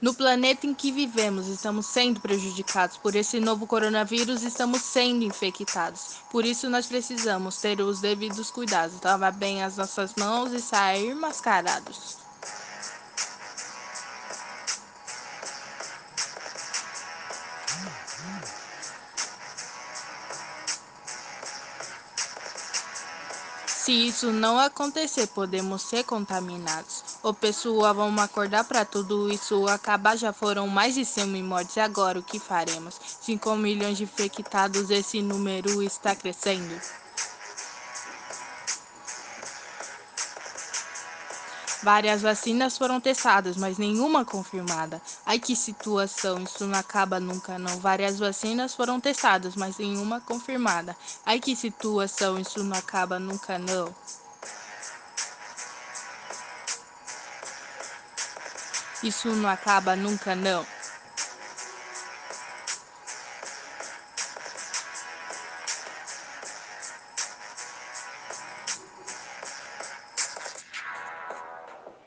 No planeta em que vivemos, estamos sendo prejudicados por esse novo coronavírus, estamos sendo infectados. Por isso, nós precisamos ter os devidos cuidados, lavar bem as nossas mãos e sair mascarados. Se isso não acontecer, podemos ser contaminados. Ô pessoal, vamos acordar para tudo isso acabar. Já foram mais de 100 mil mortes. Agora o que faremos? 5 milhões de infectados, esse número está crescendo. Várias vacinas foram testadas, mas nenhuma confirmada. Ai que situação, isso não acaba nunca não. Várias vacinas foram testadas, mas nenhuma confirmada. Ai que situação, isso não acaba nunca não. Isso não acaba nunca não.